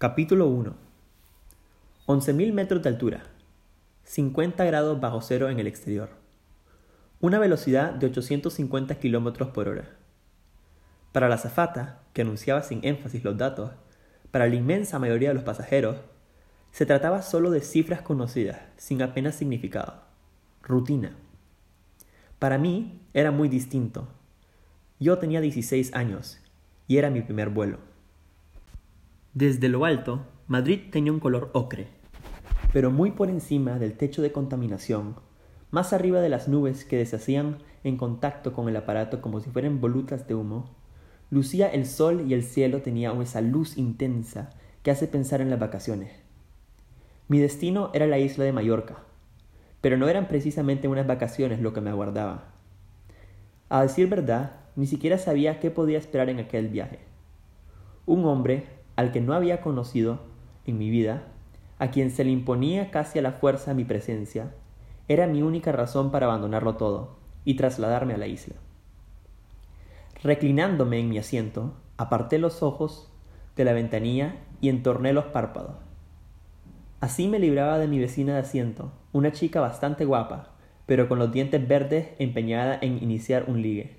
Capítulo 1 11.000 metros de altura, 50 grados bajo cero en el exterior, una velocidad de 850 km por hora. Para la azafata, que anunciaba sin énfasis los datos, para la inmensa mayoría de los pasajeros, se trataba solo de cifras conocidas, sin apenas significado. Rutina. Para mí era muy distinto. Yo tenía 16 años y era mi primer vuelo. Desde lo alto, Madrid tenía un color ocre, pero muy por encima del techo de contaminación, más arriba de las nubes que deshacían en contacto con el aparato como si fueran volutas de humo, lucía el sol y el cielo tenía esa luz intensa que hace pensar en las vacaciones. Mi destino era la isla de Mallorca, pero no eran precisamente unas vacaciones lo que me aguardaba. A decir verdad, ni siquiera sabía qué podía esperar en aquel viaje. Un hombre al que no había conocido en mi vida, a quien se le imponía casi a la fuerza mi presencia, era mi única razón para abandonarlo todo y trasladarme a la isla. Reclinándome en mi asiento, aparté los ojos de la ventanilla y entorné los párpados. Así me libraba de mi vecina de asiento, una chica bastante guapa, pero con los dientes verdes empeñada en iniciar un ligue,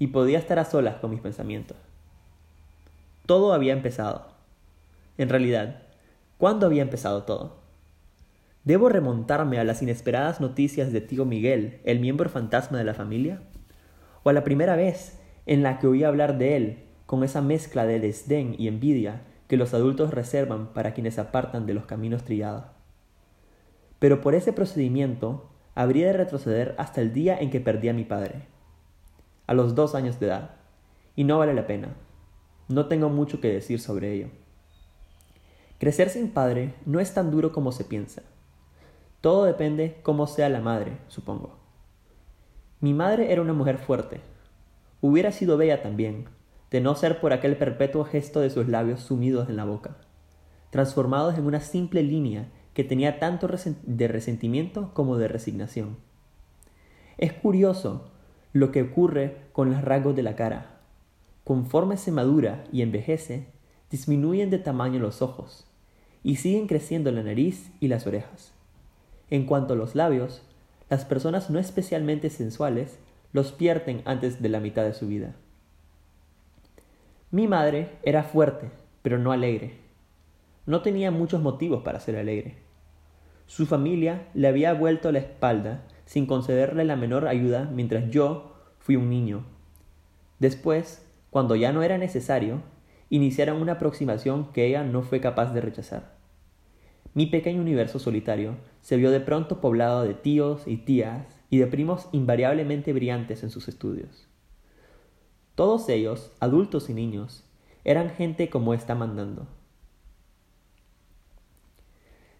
y podía estar a solas con mis pensamientos. Todo había empezado. En realidad, ¿cuándo había empezado todo? ¿Debo remontarme a las inesperadas noticias de tío Miguel, el miembro fantasma de la familia? ¿O a la primera vez en la que oí hablar de él, con esa mezcla de desdén y envidia que los adultos reservan para quienes apartan de los caminos trillados? Pero por ese procedimiento habría de retroceder hasta el día en que perdí a mi padre, a los dos años de edad, y no vale la pena. No tengo mucho que decir sobre ello. Crecer sin padre no es tan duro como se piensa. Todo depende cómo sea la madre, supongo. Mi madre era una mujer fuerte. Hubiera sido bella también, de no ser por aquel perpetuo gesto de sus labios sumidos en la boca, transformados en una simple línea que tenía tanto de resentimiento como de resignación. Es curioso lo que ocurre con los rasgos de la cara. Conforme se madura y envejece, disminuyen de tamaño los ojos, y siguen creciendo la nariz y las orejas. En cuanto a los labios, las personas no especialmente sensuales los pierden antes de la mitad de su vida. Mi madre era fuerte, pero no alegre. No tenía muchos motivos para ser alegre. Su familia le había vuelto la espalda sin concederle la menor ayuda mientras yo fui un niño. Después, cuando ya no era necesario, iniciaron una aproximación que ella no fue capaz de rechazar. Mi pequeño universo solitario se vio de pronto poblado de tíos y tías y de primos invariablemente brillantes en sus estudios. Todos ellos, adultos y niños, eran gente como está mandando.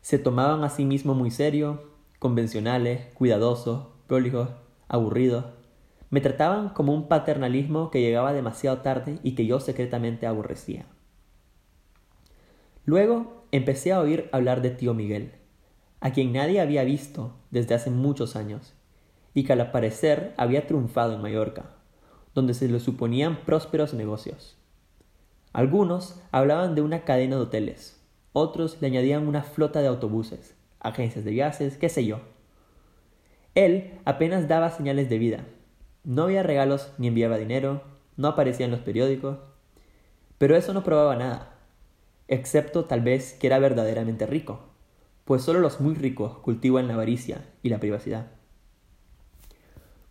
Se tomaban a sí mismos muy serio, convencionales, cuidadosos, prolijos, aburridos, me trataban como un paternalismo que llegaba demasiado tarde y que yo secretamente aborrecía. Luego empecé a oír hablar de tío Miguel, a quien nadie había visto desde hace muchos años, y que al parecer había triunfado en Mallorca, donde se le suponían prósperos negocios. Algunos hablaban de una cadena de hoteles, otros le añadían una flota de autobuses, agencias de viajes, qué sé yo. Él apenas daba señales de vida, no había regalos ni enviaba dinero, no aparecía en los periódicos, pero eso no probaba nada, excepto tal vez que era verdaderamente rico, pues solo los muy ricos cultivan la avaricia y la privacidad.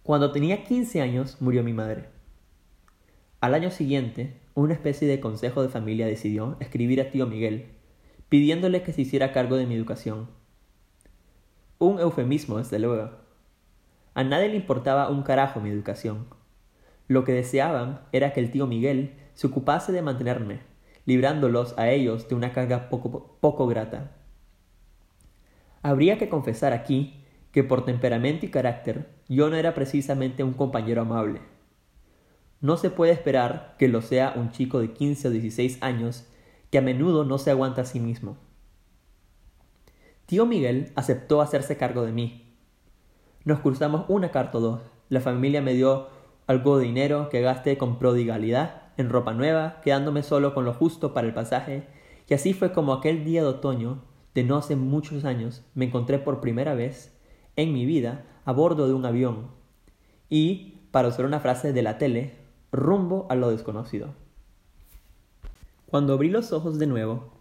Cuando tenía 15 años murió mi madre. Al año siguiente, una especie de consejo de familia decidió escribir a tío Miguel, pidiéndole que se hiciera cargo de mi educación. Un eufemismo, desde luego, a nadie le importaba un carajo mi educación. Lo que deseaban era que el tío Miguel se ocupase de mantenerme, librándolos a ellos de una carga poco, poco grata. Habría que confesar aquí que por temperamento y carácter yo no era precisamente un compañero amable. No se puede esperar que lo sea un chico de 15 o 16 años que a menudo no se aguanta a sí mismo. Tío Miguel aceptó hacerse cargo de mí, nos cruzamos una carta o dos. La familia me dio algo de dinero que gasté con prodigalidad en ropa nueva, quedándome solo con lo justo para el pasaje Y así fue como aquel día de otoño, de no hace muchos años, me encontré por primera vez en mi vida a bordo de un avión y, para usar una frase de la tele, rumbo a lo desconocido. Cuando abrí los ojos de nuevo,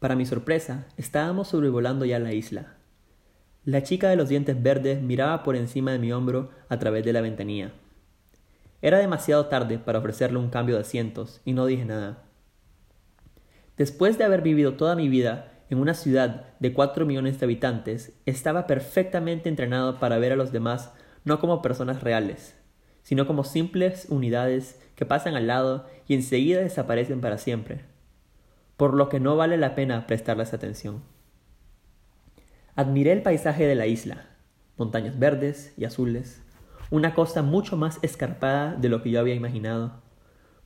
para mi sorpresa, estábamos sobrevolando ya la isla. La chica de los dientes verdes miraba por encima de mi hombro a través de la ventanilla. Era demasiado tarde para ofrecerle un cambio de asientos y no dije nada. Después de haber vivido toda mi vida en una ciudad de cuatro millones de habitantes, estaba perfectamente entrenado para ver a los demás no como personas reales, sino como simples unidades que pasan al lado y enseguida desaparecen para siempre, por lo que no vale la pena prestarles atención. Admiré el paisaje de la isla, montañas verdes y azules, una costa mucho más escarpada de lo que yo había imaginado,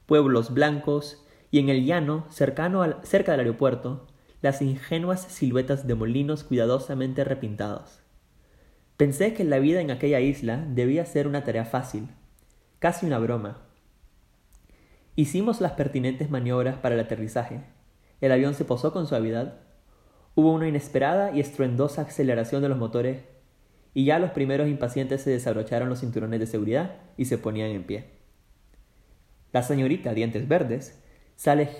pueblos blancos y en el llano, cercano al, cerca del aeropuerto, las ingenuas siluetas de molinos cuidadosamente repintados. Pensé que la vida en aquella isla debía ser una tarea fácil, casi una broma. Hicimos las pertinentes maniobras para el aterrizaje. El avión se posó con suavidad. Hubo una inesperada y estruendosa aceleración de los motores y ya los primeros impacientes se desabrocharon los cinturones de seguridad y se ponían en pie. La señorita Dientes Verdes se,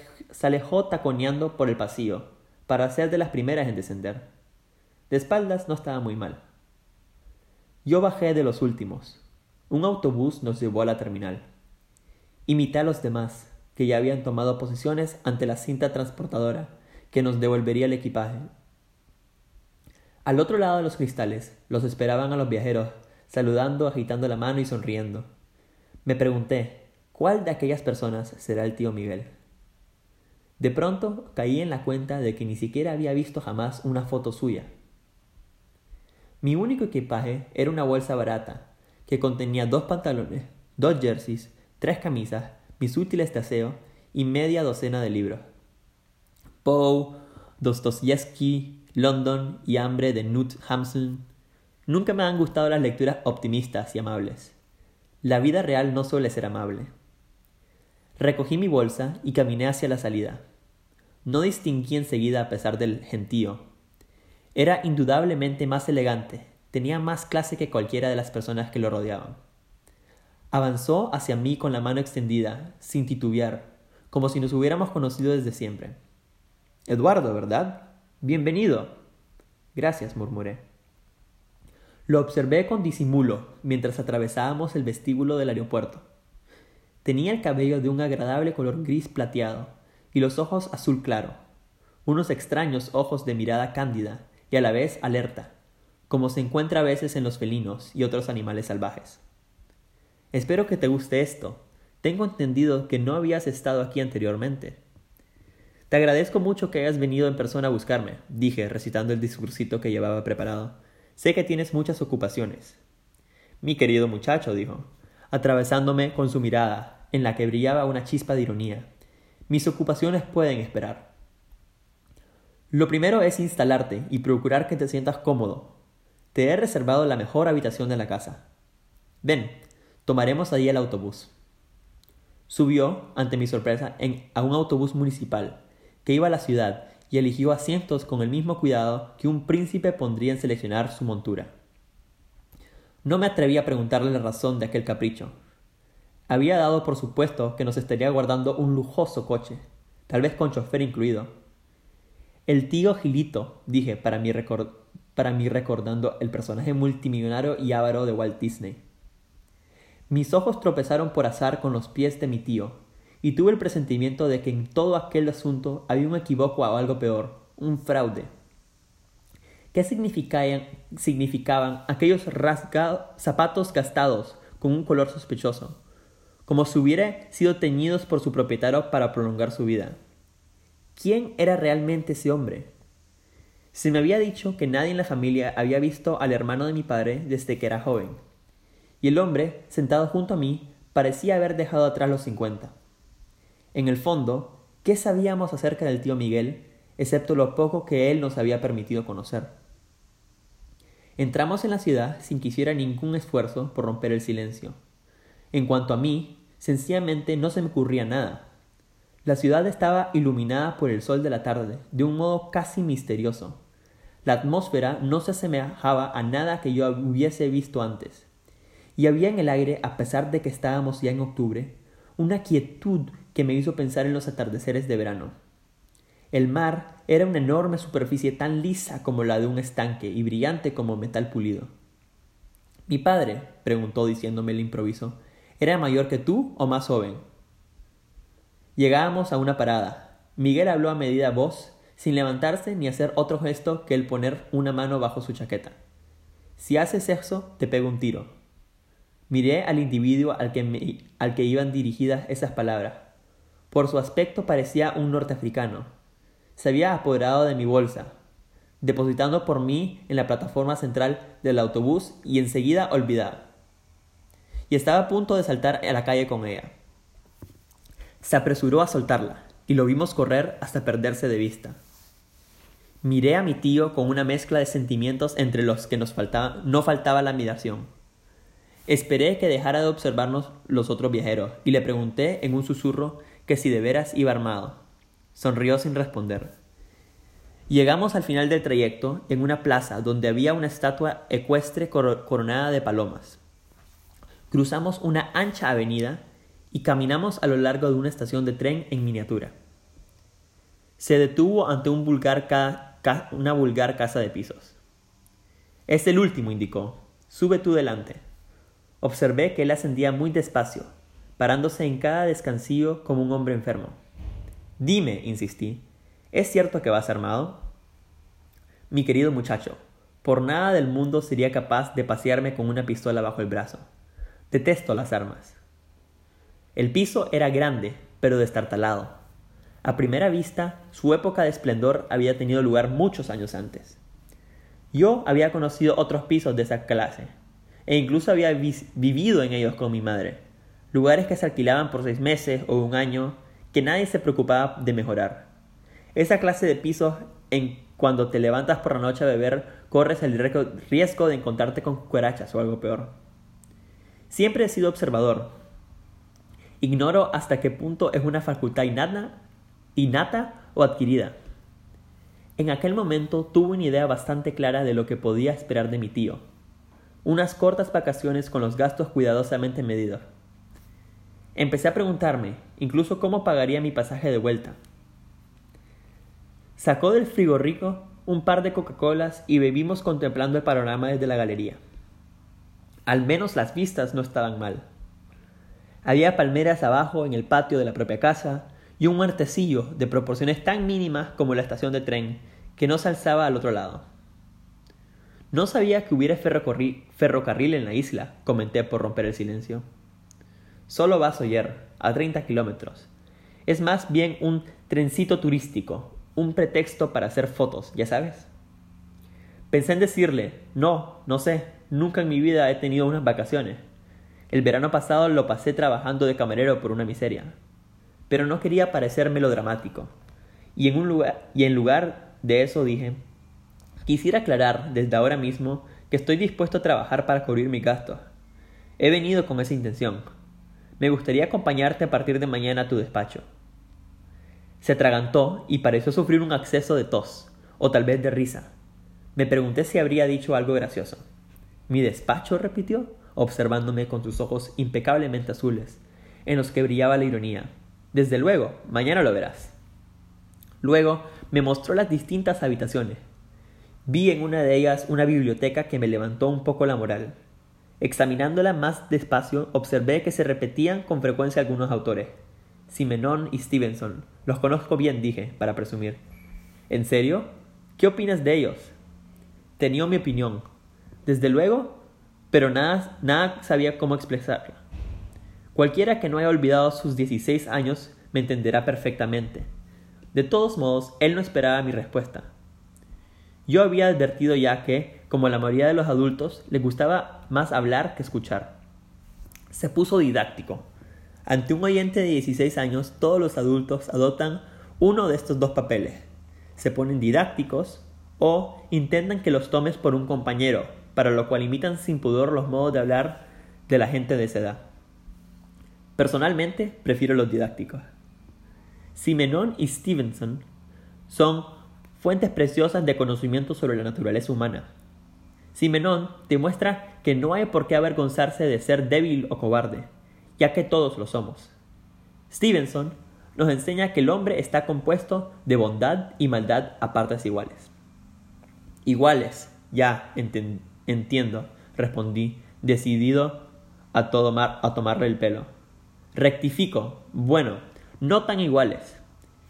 alejó taconeando por el pasillo para ser de las primeras en descender. De espaldas no estaba muy mal. Yo bajé de los últimos. Un autobús nos llevó a la terminal. Imité a los demás, que ya habían tomado posiciones ante la cinta transportadora que nos devolvería el equipaje al otro lado de los cristales los esperaban a los viajeros, saludando, agitando la mano y sonriendo. Me pregunté, ¿cuál de aquellas personas será el tío Miguel? De pronto caí en la cuenta de que ni siquiera había visto jamás una foto suya. Mi único equipaje era una bolsa barata, que contenía dos pantalones, dos jerseys, tres camisas, mis útiles de aseo y media docena de libros. Poe, Dostoyevsky, London y Hambre de Knut Hamsun. Nunca me han gustado las lecturas optimistas y amables. La vida real no suele ser amable. Recogí mi bolsa y caminé hacia la salida. No distinguí enseguida a pesar del gentío. Era indudablemente más elegante, tenía más clase que cualquiera de las personas que lo rodeaban. Avanzó hacia mí con la mano extendida, sin titubear, como si nos hubiéramos conocido desde siempre. Eduardo, ¿verdad? Bienvenido. Gracias, murmuré. Lo observé con disimulo mientras atravesábamos el vestíbulo del aeropuerto. Tenía el cabello de un agradable color gris plateado y los ojos azul claro, unos extraños ojos de mirada cándida y a la vez alerta, como se encuentra a veces en los felinos y otros animales salvajes. Espero que te guste esto. Tengo entendido que no habías estado aquí anteriormente. Agradezco mucho que hayas venido en persona a buscarme, dije, recitando el discursito que llevaba preparado. Sé que tienes muchas ocupaciones. Mi querido muchacho, dijo, atravesándome con su mirada, en la que brillaba una chispa de ironía. Mis ocupaciones pueden esperar. Lo primero es instalarte y procurar que te sientas cómodo. Te he reservado la mejor habitación de la casa. Ven, tomaremos allí el autobús. Subió, ante mi sorpresa, en, a un autobús municipal, que iba a la ciudad y eligió asientos con el mismo cuidado que un príncipe pondría en seleccionar su montura. No me atreví a preguntarle la razón de aquel capricho. Había dado por supuesto que nos estaría guardando un lujoso coche, tal vez con chofer incluido. El tío Gilito, dije para mí, recordando el personaje multimillonario y avaro de Walt Disney. Mis ojos tropezaron por azar con los pies de mi tío, y tuve el presentimiento de que en todo aquel asunto había un equivoco o algo peor, un fraude. ¿Qué significaban, aquellos zapatos gastados con un color sospechoso, como si hubieran sido teñidos por su propietario para prolongar su vida? ¿Quién era realmente ese hombre? Se me había dicho que nadie en la familia había visto al hermano de mi padre desde que era joven, y el hombre, sentado junto a mí, parecía haber dejado atrás los cincuenta. En el fondo, ¿qué sabíamos acerca del tío Miguel, excepto lo poco que él nos había permitido conocer? Entramos en la ciudad sin que hiciera ningún esfuerzo por romper el silencio. En cuanto a mí, sencillamente no se me ocurría nada. La ciudad estaba iluminada por el sol de la tarde, de un modo casi misterioso. La atmósfera no se asemejaba a nada que yo hubiese visto antes. Y había en el aire, a pesar de que estábamos ya en octubre, una quietud que me hizo pensar en los atardeceres de verano. El mar era una enorme superficie tan lisa como la de un estanque y brillante como metal pulido. Mi padre, preguntó diciéndome el improviso, ¿era mayor que tú o más joven? Llegábamos a una parada. Miguel habló a medida voz, sin levantarse ni hacer otro gesto que el poner una mano bajo su chaqueta. Si haces eso, te pego un tiro. Miré al individuo al que, al que iban dirigidas esas palabras. Por su aspecto parecía un norteafricano, se había apoderado de mi bolsa, depositando por mí en la plataforma central del autobús y enseguida olvidada. Y estaba a punto de saltar a la calle con ella. Se apresuró a soltarla, y lo vimos correr hasta perderse de vista. Miré a mi tío con una mezcla de sentimientos entre los que nos faltaba, no faltaba la admiración. Esperé que dejara de observarnos los otros viajeros y le pregunté en un susurro que si de veras iba armado. Sonrió sin responder. Llegamos al final del trayecto en una plaza donde había una estatua ecuestre coronada de palomas. Cruzamos una ancha avenida y caminamos a lo largo de una estación de tren en miniatura. Se detuvo ante un vulgar una vulgar casa de pisos. Es el último, indicó. Sube tú delante. Observé que él ascendía muy despacio, parándose en cada descansillo como un hombre enfermo. Dime, insistí, ¿es cierto que vas armado? Mi querido muchacho, por nada del mundo sería capaz de pasearme con una pistola bajo el brazo. Detesto las armas. El piso era grande, pero destartalado. A primera vista, su época de esplendor había tenido lugar muchos años antes. Yo había conocido otros pisos de esa clase, e incluso había vivido en ellos con mi madre, lugares que se alquilaban por seis meses o un año que nadie se preocupaba de mejorar. Esa clase de pisos en cuando te levantas por la noche a beber, corres el riesgo de encontrarte con cuerachas o algo peor. Siempre he sido observador. Ignoro hasta qué punto es una facultad innata, innata o adquirida. En aquel momento tuve una idea bastante clara de lo que podía esperar de mi tío. Unas cortas vacaciones con los gastos cuidadosamente medidos Empecé a preguntarme, incluso cómo pagaría mi pasaje de vuelta. Sacó del rico un par de Coca-Colas y bebimos contemplando el panorama desde la galería. Al menos las vistas no estaban mal. Había palmeras abajo en el patio de la propia casa y un huertecillo de proporciones tan mínimas como la estación de tren que no se alzaba al otro lado. No sabía que hubiera ferrocarril en la isla, comenté por romper el silencio. Solo vas a oír, a 30 kilómetros. Es más bien un trencito turístico, un pretexto para hacer fotos, ya sabes. Pensé en decirle, no, no sé, nunca en mi vida he tenido unas vacaciones. El verano pasado lo pasé trabajando de camarero por una miseria. Pero no quería parecer melodramático. Y en, un lugar, y en lugar de eso dije, quisiera aclarar desde ahora mismo que estoy dispuesto a trabajar para cubrir mis gastos. He venido con esa intención, me gustaría acompañarte a partir de mañana a tu despacho. Se atragantó y pareció sufrir un acceso de tos, o tal vez de risa. Me pregunté si habría dicho algo gracioso. ¿Mi despacho? repitió, observándome con sus ojos impecablemente azules, en los que brillaba la ironía. Desde luego, mañana lo verás. Luego me mostró las distintas habitaciones. Vi en una de ellas una biblioteca que me levantó un poco la moral. Examinándola más despacio, observé que se repetían con frecuencia algunos autores. Simenon y Stevenson. Los conozco bien, dije, para presumir. ¿En serio? ¿Qué opinas de ellos? Tenía mi opinión. Desde luego, pero nada, nada sabía cómo expresarla. Cualquiera que no haya olvidado sus 16 años me entenderá perfectamente. De todos modos, él no esperaba mi respuesta. Yo había advertido ya que, como la mayoría de los adultos, le gustaba más hablar que escuchar. Se puso didáctico. Ante un oyente de 16 años, todos los adultos adoptan uno de estos dos papeles. Se ponen didácticos o intentan que los tomes por un compañero, para lo cual imitan sin pudor los modos de hablar de la gente de esa edad. Personalmente, prefiero los didácticos. Simenon y Stevenson son fuentes preciosas de conocimiento sobre la naturaleza humana. Simenon demuestra que no hay por qué avergonzarse de ser débil o cobarde, ya que todos lo somos. Stevenson nos enseña que el hombre está compuesto de bondad y maldad a partes iguales. Iguales, ya entiendo, respondí, decidido a, a tomarle el pelo. Rectifico, bueno, no tan iguales.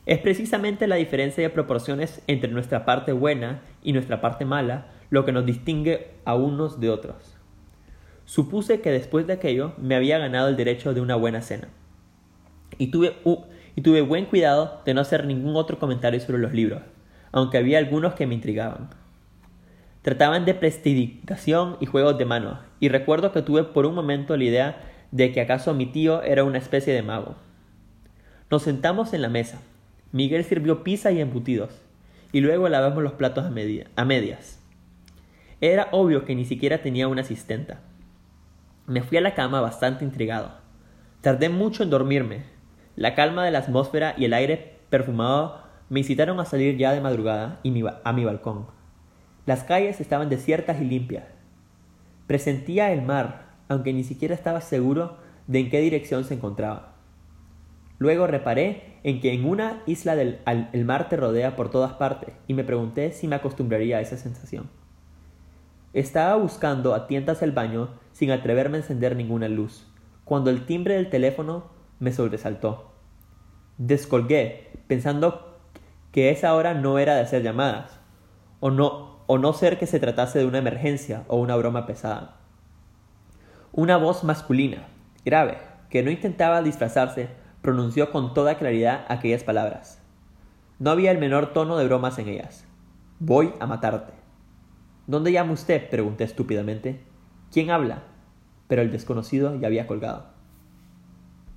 Es precisamente la diferencia de proporciones entre nuestra parte buena y nuestra parte mala lo que nos distingue a unos de otros. Supuse que después de aquello me había ganado el derecho de una buena cena. Y tuve, y tuve buen cuidado de no hacer ningún otro comentario sobre los libros, aunque había algunos que me intrigaban. Trataban de prestidigitación y juegos de mano, y recuerdo que tuve por un momento la idea de que acaso mi tío era una especie de mago. Nos sentamos en la mesa. Miguel sirvió pizza y embutidos, y luego lavamos los platos a medias. Era obvio que ni siquiera tenía una asistenta. Me fui a la cama bastante intrigado. Tardé mucho en dormirme. La calma de la atmósfera y el aire perfumado me incitaron a salir ya de madrugada y a mi balcón. Las calles estaban desiertas y limpias. Presentía el mar, aunque ni siquiera estaba seguro de en qué dirección se encontraba. Luego reparé en que en una isla del el mar te rodea por todas partes y me pregunté si me acostumbraría a esa sensación. Estaba buscando a tientas el baño sin atreverme a encender ninguna luz, cuando el timbre del teléfono me sobresaltó. Descolgué, pensando que esa hora no era de hacer llamadas, o no, o no ser que se tratase de una emergencia o una broma pesada. Una voz masculina, grave, que no intentaba disfrazarse, pronunció con toda claridad aquellas palabras. No había el menor tono de bromas en ellas. Voy a matarte. ¿Dónde llama usted? pregunté estúpidamente. ¿Quién habla? Pero el desconocido ya había colgado.